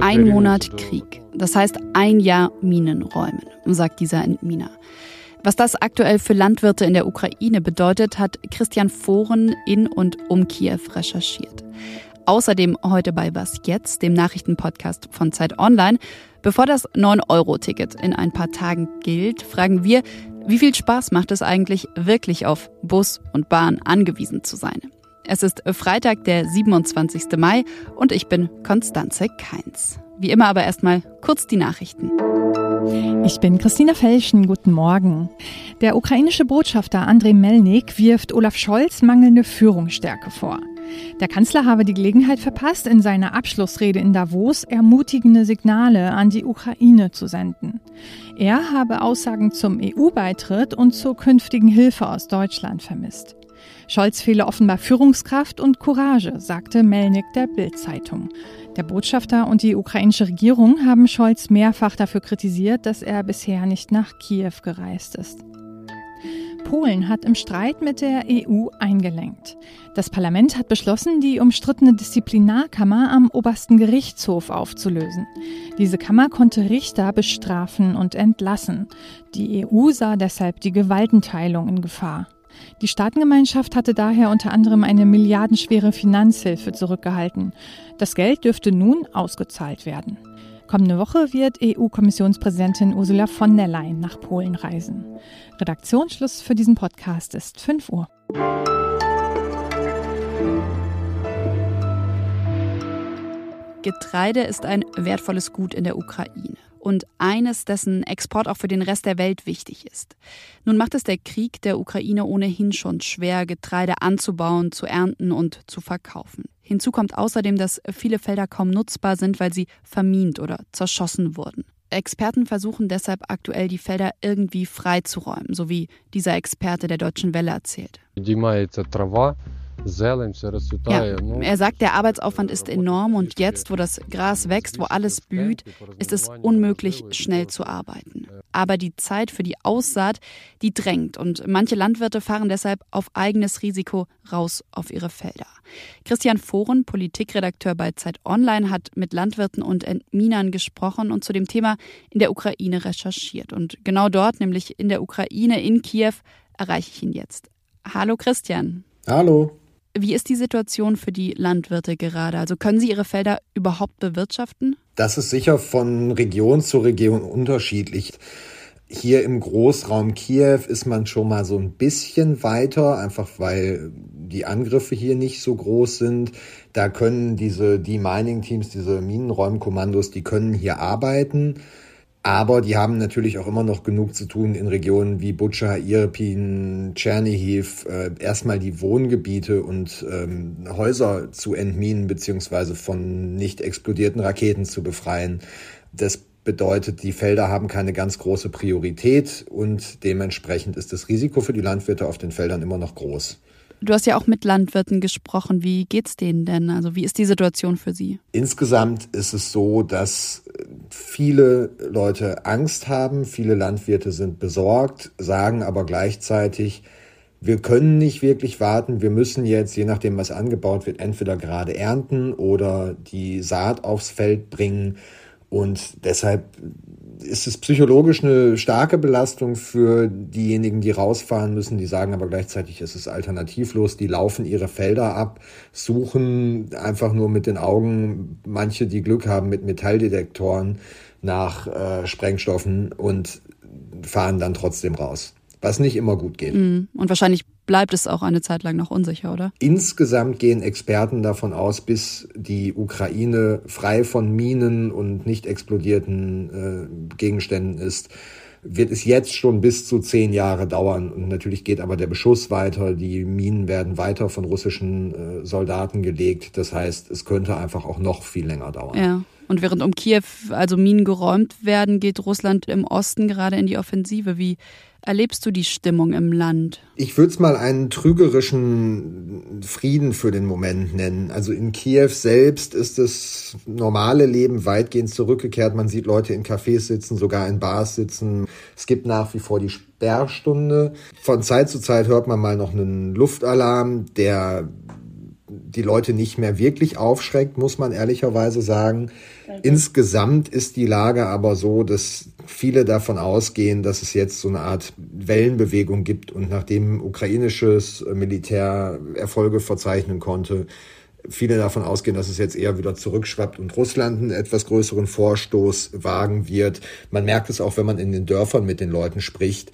Ein Monat Krieg. Das heißt ein Jahr Minenräumen, sagt dieser Entminer. Was das aktuell für Landwirte in der Ukraine bedeutet, hat Christian Foren in und um Kiew recherchiert. Außerdem heute bei Was Jetzt, dem Nachrichtenpodcast von Zeit Online. Bevor das 9-Euro-Ticket in ein paar Tagen gilt, fragen wir, wie viel Spaß macht es eigentlich, wirklich auf Bus und Bahn angewiesen zu sein? Es ist Freitag, der 27. Mai und ich bin Konstanze Keins. Wie immer aber erstmal kurz die Nachrichten. Ich bin Christina Felschen, guten Morgen. Der ukrainische Botschafter Andrei Melnik wirft Olaf Scholz mangelnde Führungsstärke vor. Der Kanzler habe die Gelegenheit verpasst, in seiner Abschlussrede in Davos ermutigende Signale an die Ukraine zu senden. Er habe Aussagen zum EU-Beitritt und zur künftigen Hilfe aus Deutschland vermisst. Scholz fehle offenbar Führungskraft und Courage, sagte Melnik der Bild-Zeitung. Der Botschafter und die ukrainische Regierung haben Scholz mehrfach dafür kritisiert, dass er bisher nicht nach Kiew gereist ist. Polen hat im Streit mit der EU eingelenkt. Das Parlament hat beschlossen, die umstrittene Disziplinarkammer am obersten Gerichtshof aufzulösen. Diese Kammer konnte Richter bestrafen und entlassen. Die EU sah deshalb die Gewaltenteilung in Gefahr. Die Staatengemeinschaft hatte daher unter anderem eine milliardenschwere Finanzhilfe zurückgehalten. Das Geld dürfte nun ausgezahlt werden. Kommende Woche wird EU-Kommissionspräsidentin Ursula von der Leyen nach Polen reisen. Redaktionsschluss für diesen Podcast ist 5 Uhr. Getreide ist ein wertvolles Gut in der Ukraine und eines, dessen Export auch für den Rest der Welt wichtig ist. Nun macht es der Krieg der Ukraine ohnehin schon schwer, Getreide anzubauen, zu ernten und zu verkaufen. Hinzu kommt außerdem, dass viele Felder kaum nutzbar sind, weil sie vermint oder zerschossen wurden. Experten versuchen deshalb aktuell die Felder irgendwie freizuräumen, so wie dieser Experte der Deutschen Welle erzählt. Ja, er sagt, der Arbeitsaufwand ist enorm und jetzt, wo das Gras wächst, wo alles blüht, ist es unmöglich, schnell zu arbeiten. Aber die Zeit für die Aussaat, die drängt und manche Landwirte fahren deshalb auf eigenes Risiko raus auf ihre Felder. Christian Foren, Politikredakteur bei Zeit Online, hat mit Landwirten und Entminern gesprochen und zu dem Thema in der Ukraine recherchiert. Und genau dort, nämlich in der Ukraine, in Kiew, erreiche ich ihn jetzt. Hallo Christian. Hallo. Wie ist die Situation für die Landwirte gerade? Also können sie ihre Felder überhaupt bewirtschaften? Das ist sicher von Region zu Region unterschiedlich. Hier im Großraum Kiew ist man schon mal so ein bisschen weiter, einfach weil die Angriffe hier nicht so groß sind. Da können diese Demining-Teams, diese Minenräumkommandos, die können hier arbeiten. Aber die haben natürlich auch immer noch genug zu tun in Regionen wie Butscha, Irpin, Tschernihiv, äh, erstmal die Wohngebiete und ähm, Häuser zu entminen beziehungsweise von nicht explodierten Raketen zu befreien. Das bedeutet, die Felder haben keine ganz große Priorität und dementsprechend ist das Risiko für die Landwirte auf den Feldern immer noch groß. Du hast ja auch mit Landwirten gesprochen. Wie geht's denen denn? Also wie ist die Situation für sie? Insgesamt ist es so, dass viele Leute Angst haben, viele Landwirte sind besorgt, sagen aber gleichzeitig, wir können nicht wirklich warten, wir müssen jetzt, je nachdem was angebaut wird, entweder gerade ernten oder die Saat aufs Feld bringen. Und deshalb ist es psychologisch eine starke Belastung für diejenigen, die rausfahren müssen. Die sagen aber gleichzeitig, es ist alternativlos. Die laufen ihre Felder ab, suchen einfach nur mit den Augen, manche, die Glück haben, mit Metalldetektoren nach äh, Sprengstoffen und fahren dann trotzdem raus. Was nicht immer gut geht. Mhm. Und wahrscheinlich bleibt es auch eine Zeit lang noch unsicher, oder? Insgesamt gehen Experten davon aus, bis die Ukraine frei von Minen und nicht explodierten äh, Gegenständen ist, wird es jetzt schon bis zu zehn Jahre dauern. Und natürlich geht aber der Beschuss weiter. Die Minen werden weiter von russischen äh, Soldaten gelegt. Das heißt, es könnte einfach auch noch viel länger dauern. Ja. Und während um Kiew also Minen geräumt werden, geht Russland im Osten gerade in die Offensive. Wie erlebst du die Stimmung im Land? Ich würde es mal einen trügerischen Frieden für den Moment nennen. Also in Kiew selbst ist das normale Leben weitgehend zurückgekehrt. Man sieht Leute in Cafés sitzen, sogar in Bars sitzen. Es gibt nach wie vor die Sperrstunde. Von Zeit zu Zeit hört man mal noch einen Luftalarm, der die Leute nicht mehr wirklich aufschreckt, muss man ehrlicherweise sagen. Okay. Insgesamt ist die Lage aber so, dass viele davon ausgehen, dass es jetzt so eine Art Wellenbewegung gibt und nachdem ukrainisches Militär Erfolge verzeichnen konnte, viele davon ausgehen, dass es jetzt eher wieder zurückschwappt und Russland einen etwas größeren Vorstoß wagen wird. Man merkt es auch, wenn man in den Dörfern mit den Leuten spricht.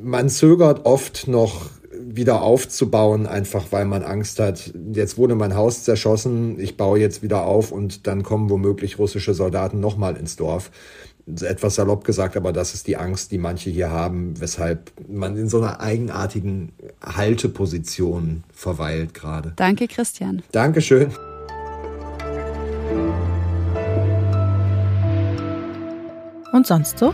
Man zögert oft noch wieder aufzubauen, einfach weil man Angst hat, jetzt wurde mein Haus zerschossen, ich baue jetzt wieder auf und dann kommen womöglich russische Soldaten nochmal ins Dorf etwas salopp gesagt, aber das ist die Angst, die manche hier haben, weshalb man in so einer eigenartigen Halteposition verweilt gerade. Danke, Christian. Dankeschön. Und sonst so?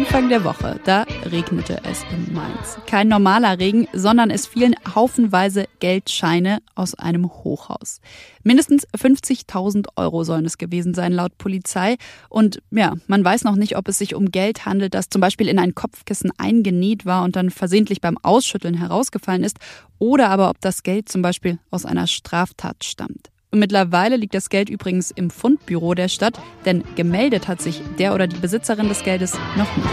Anfang der Woche, da regnete es in Mainz. Kein normaler Regen, sondern es fielen haufenweise Geldscheine aus einem Hochhaus. Mindestens 50.000 Euro sollen es gewesen sein, laut Polizei. Und ja, man weiß noch nicht, ob es sich um Geld handelt, das zum Beispiel in ein Kopfkissen eingenäht war und dann versehentlich beim Ausschütteln herausgefallen ist, oder aber ob das Geld zum Beispiel aus einer Straftat stammt. Und mittlerweile liegt das Geld übrigens im Fundbüro der Stadt, denn gemeldet hat sich der oder die Besitzerin des Geldes noch nicht.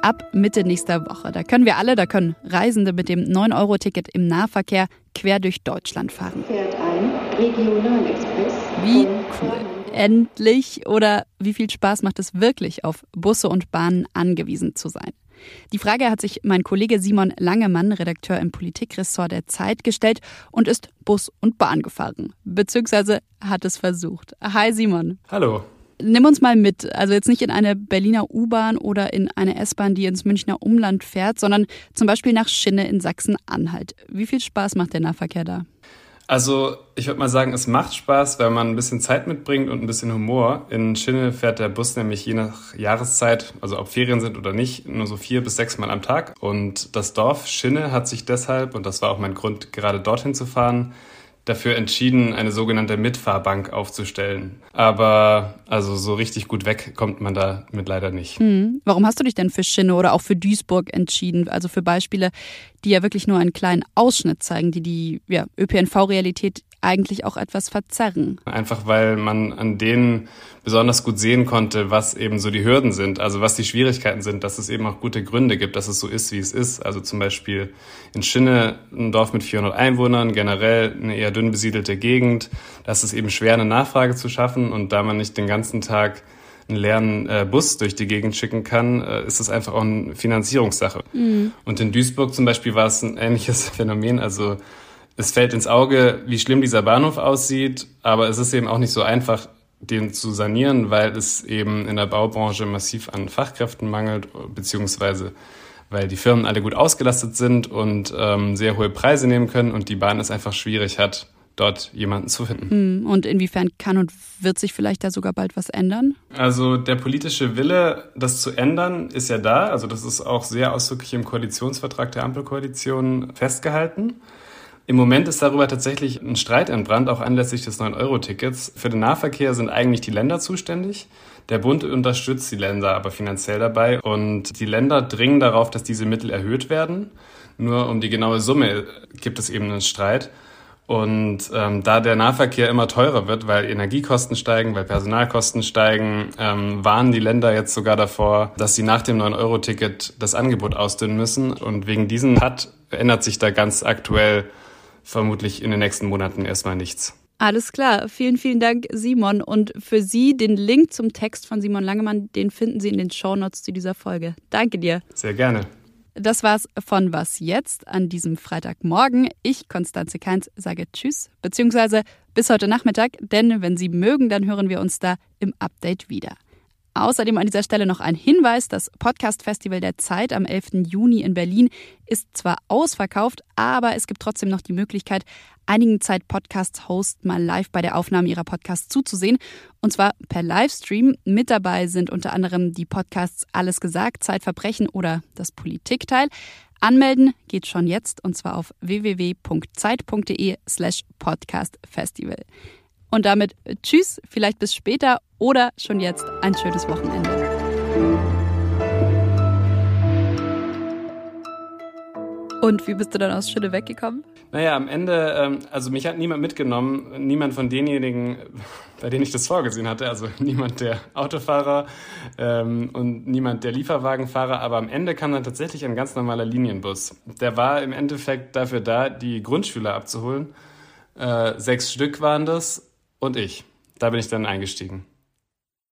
Ab Mitte nächster Woche. Da können wir alle, da können Reisende mit dem 9-Euro-Ticket im Nahverkehr quer durch Deutschland fahren. Wie cool. Endlich oder wie viel Spaß macht es wirklich, auf Busse und Bahnen angewiesen zu sein? Die Frage hat sich mein Kollege Simon Langemann, Redakteur im Politikressort der Zeit, gestellt und ist Bus und Bahn gefahren. Beziehungsweise hat es versucht. Hi Simon. Hallo. Nimm uns mal mit, also jetzt nicht in eine Berliner U-Bahn oder in eine S-Bahn, die ins Münchner Umland fährt, sondern zum Beispiel nach Schinne in Sachsen-Anhalt. Wie viel Spaß macht der Nahverkehr da? Also ich würde mal sagen, es macht Spaß, wenn man ein bisschen Zeit mitbringt und ein bisschen Humor. In Schinne fährt der Bus nämlich je nach Jahreszeit, also ob Ferien sind oder nicht, nur so vier bis sechs Mal am Tag. Und das Dorf Schinne hat sich deshalb, und das war auch mein Grund, gerade dorthin zu fahren, dafür entschieden, eine sogenannte Mitfahrbank aufzustellen. Aber also so richtig gut weg kommt man da mit leider nicht. Mhm. Warum hast du dich denn für Schinne oder auch für Duisburg entschieden? Also für Beispiele, die ja wirklich nur einen kleinen Ausschnitt zeigen, die die ja, ÖPNV-Realität eigentlich auch etwas verzerren. Einfach weil man an denen besonders gut sehen konnte, was eben so die Hürden sind, also was die Schwierigkeiten sind, dass es eben auch gute Gründe gibt, dass es so ist, wie es ist. Also zum Beispiel in Schinne, ein Dorf mit 400 Einwohnern, generell eine eher dünn besiedelte Gegend, da ist es eben schwer, eine Nachfrage zu schaffen und da man nicht den ganzen Tag einen leeren äh, Bus durch die Gegend schicken kann, äh, ist es einfach auch eine Finanzierungssache. Mhm. Und in Duisburg zum Beispiel war es ein ähnliches Phänomen. Also es fällt ins Auge, wie schlimm dieser Bahnhof aussieht, aber es ist eben auch nicht so einfach, den zu sanieren, weil es eben in der Baubranche massiv an Fachkräften mangelt, beziehungsweise weil die Firmen alle gut ausgelastet sind und ähm, sehr hohe Preise nehmen können und die Bahn es einfach schwierig hat, dort jemanden zu finden. Hm, und inwiefern kann und wird sich vielleicht da sogar bald was ändern? Also der politische Wille, das zu ändern, ist ja da. Also das ist auch sehr ausdrücklich im Koalitionsvertrag der Ampelkoalition festgehalten. Im Moment ist darüber tatsächlich ein Streit entbrannt, auch anlässlich des 9-Euro-Tickets. Für den Nahverkehr sind eigentlich die Länder zuständig. Der Bund unterstützt die Länder aber finanziell dabei und die Länder dringen darauf, dass diese Mittel erhöht werden. Nur um die genaue Summe gibt es eben einen Streit. Und ähm, da der Nahverkehr immer teurer wird, weil Energiekosten steigen, weil Personalkosten steigen, ähm, warnen die Länder jetzt sogar davor, dass sie nach dem 9-Euro-Ticket das Angebot ausdünnen müssen. Und wegen diesem hat ändert sich da ganz aktuell vermutlich in den nächsten Monaten erstmal nichts. Alles klar. Vielen, vielen Dank, Simon. Und für Sie den Link zum Text von Simon Langemann, den finden Sie in den Shownotes zu dieser Folge. Danke dir. Sehr gerne. Das war's von Was jetzt an diesem Freitagmorgen. Ich, Konstanze Keins, sage Tschüss, beziehungsweise bis heute Nachmittag, denn wenn Sie mögen, dann hören wir uns da im Update wieder. Außerdem an dieser Stelle noch ein Hinweis, das Podcast Festival der Zeit am 11. Juni in Berlin ist zwar ausverkauft, aber es gibt trotzdem noch die Möglichkeit, einigen Zeit Podcasts Host mal live bei der Aufnahme ihrer Podcasts zuzusehen. Und zwar per Livestream. Mit dabei sind unter anderem die Podcasts Alles gesagt, Zeitverbrechen oder das Politikteil. Anmelden geht schon jetzt und zwar auf www.zeit.de slash podcastfestival. Und damit tschüss, vielleicht bis später oder schon jetzt ein schönes Wochenende. Und wie bist du dann aus Schille weggekommen? Naja, am Ende, ähm, also mich hat niemand mitgenommen, niemand von denjenigen, bei denen ich das vorgesehen hatte, also niemand der Autofahrer ähm, und niemand der Lieferwagenfahrer, aber am Ende kam dann tatsächlich ein ganz normaler Linienbus. Der war im Endeffekt dafür da, die Grundschüler abzuholen. Äh, sechs Stück waren das und ich. Da bin ich dann eingestiegen.